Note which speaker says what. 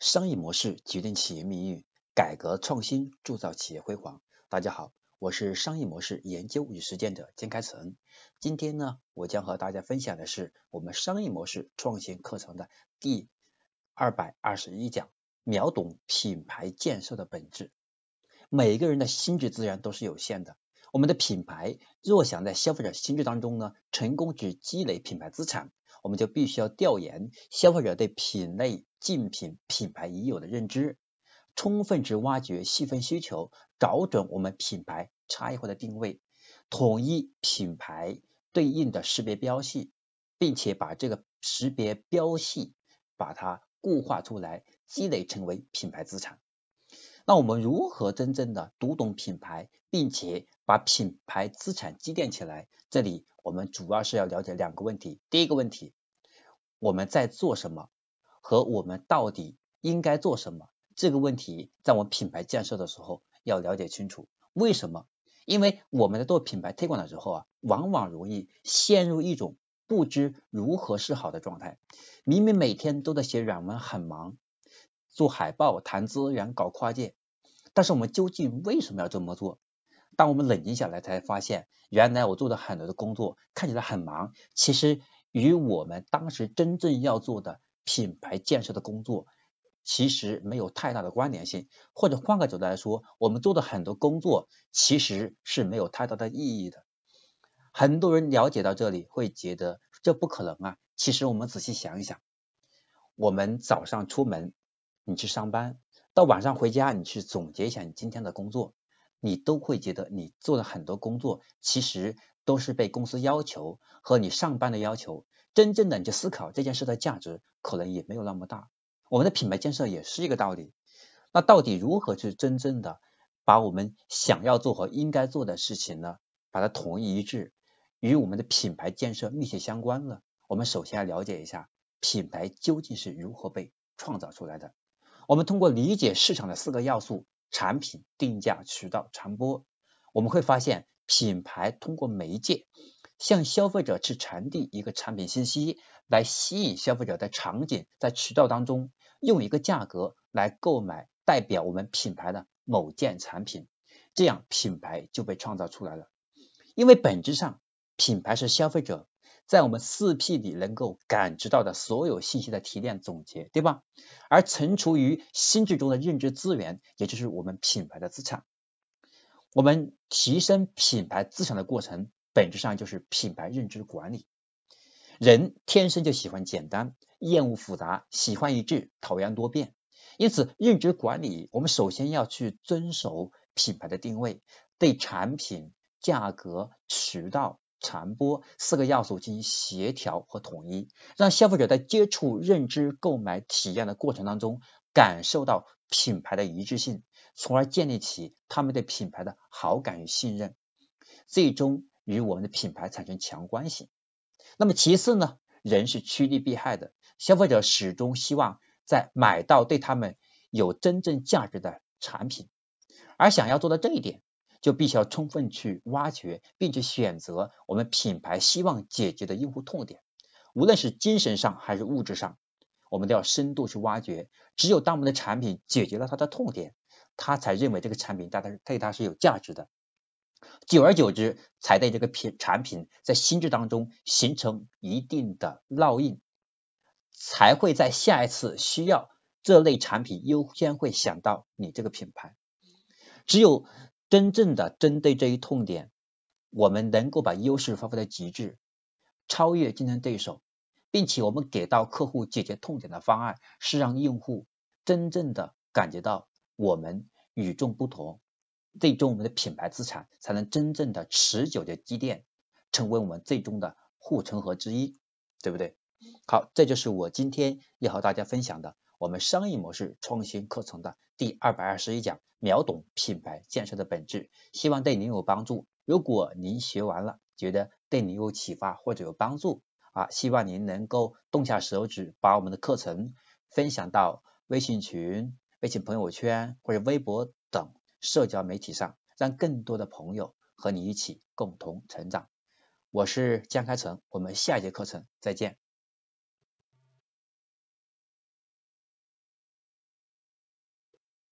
Speaker 1: 商业模式决定企业命运，改革创新铸造企业辉煌。大家好，我是商业模式研究与实践者金开成。今天呢，我将和大家分享的是我们商业模式创新课程的第二百二十一讲：秒懂品牌建设的本质。每一个人的心智资源都是有限的，我们的品牌若想在消费者心智当中呢，成功去积累品牌资产。我们就必须要调研消费者对品类竞品品牌已有的认知，充分去挖掘细分需求，找准我们品牌差异化的定位，统一品牌对应的识别标系，并且把这个识别标系把它固化出来，积累成为品牌资产。那我们如何真正的读懂品牌，并且把品牌资产积淀起来？这里我们主要是要了解两个问题。第一个问题，我们在做什么和我们到底应该做什么？这个问题在我们品牌建设的时候要了解清楚。为什么？因为我们在做品牌推广的时候啊，往往容易陷入一种不知如何是好的状态。明明每天都在写软文，很忙，做海报、谈资源、搞跨界。但是我们究竟为什么要这么做？当我们冷静下来，才发现原来我做的很多的工作看起来很忙，其实与我们当时真正要做的品牌建设的工作其实没有太大的关联性。或者换个角度来说，我们做的很多工作其实是没有太大的意义的。很多人了解到这里会觉得这不可能啊！其实我们仔细想一想，我们早上出门，你去上班。到晚上回家，你去总结一下你今天的工作，你都会觉得你做的很多工作其实都是被公司要求和你上班的要求。真正的你去思考这件事的价值，可能也没有那么大。我们的品牌建设也是一个道理。那到底如何去真正的把我们想要做和应该做的事情呢，把它统一一致，与我们的品牌建设密切相关呢？我们首先要了解一下品牌究竟是如何被创造出来的。我们通过理解市场的四个要素：产品、定价、渠道、传播，我们会发现，品牌通过媒介向消费者去传递一个产品信息，来吸引消费者在场景、在渠道当中用一个价格来购买代表我们品牌的某件产品，这样品牌就被创造出来了。因为本质上，品牌是消费者。在我们四 P 里能够感知到的所有信息的提炼总结，对吧？而存储于心智中的认知资源，也就是我们品牌的资产。我们提升品牌资产的过程，本质上就是品牌认知管理。人天生就喜欢简单，厌恶复杂，喜欢一致，讨厌多变。因此，认知管理，我们首先要去遵守品牌的定位，对产品、价格、渠道。传播四个要素进行协调和统一，让消费者在接触、认知、购买体验的过程当中，感受到品牌的一致性，从而建立起他们对品牌的好感与信任，最终与我们的品牌产生强关系。那么其次呢，人是趋利避害的，消费者始终希望在买到对他们有真正价值的产品，而想要做到这一点。就必须要充分去挖掘，并且选择我们品牌希望解决的用户痛点，无论是精神上还是物质上，我们都要深度去挖掘。只有当我们的产品解决了他的痛点，他才认为这个产品对他对他是有价值的。久而久之，才对这个品产品在心智当中形成一定的烙印，才会在下一次需要这类产品优先会想到你这个品牌。只有真正的针对这一痛点，我们能够把优势发挥到极致，超越竞争对手，并且我们给到客户解决痛点的方案，是让用户真正的感觉到我们与众不同，最终我们的品牌资产才能真正的持久的积淀，成为我们最终的护城河之一，对不对？好，这就是我今天要和大家分享的。我们商业模式创新课程的第二百二十一讲，秒懂品牌建设的本质，希望对您有帮助。如果您学完了，觉得对您有启发或者有帮助啊，希望您能够动下手指，把我们的课程分享到微信群、微信朋友圈或者微博等社交媒体上，让更多的朋友和你一起共同成长。我是江开成，我们下一节课程再见。